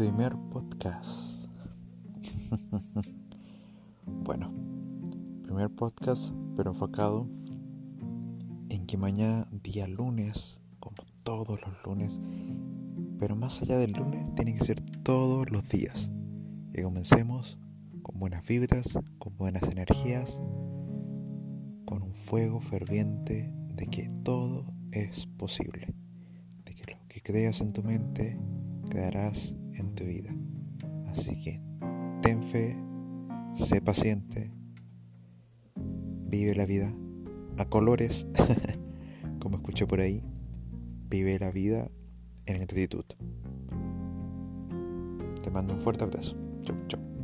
primer podcast. bueno, primer podcast, pero enfocado en que mañana, día lunes, como todos los lunes, pero más allá del lunes, tiene que ser todos los días. Que comencemos con buenas vibras, con buenas energías, con un fuego ferviente de que todo es posible, de que lo que creas en tu mente quedarás en tu vida. Así que ten fe, sé paciente, vive la vida a colores, como escuché por ahí, vive la vida en gratitud. Te mando un fuerte abrazo. Chau, chau.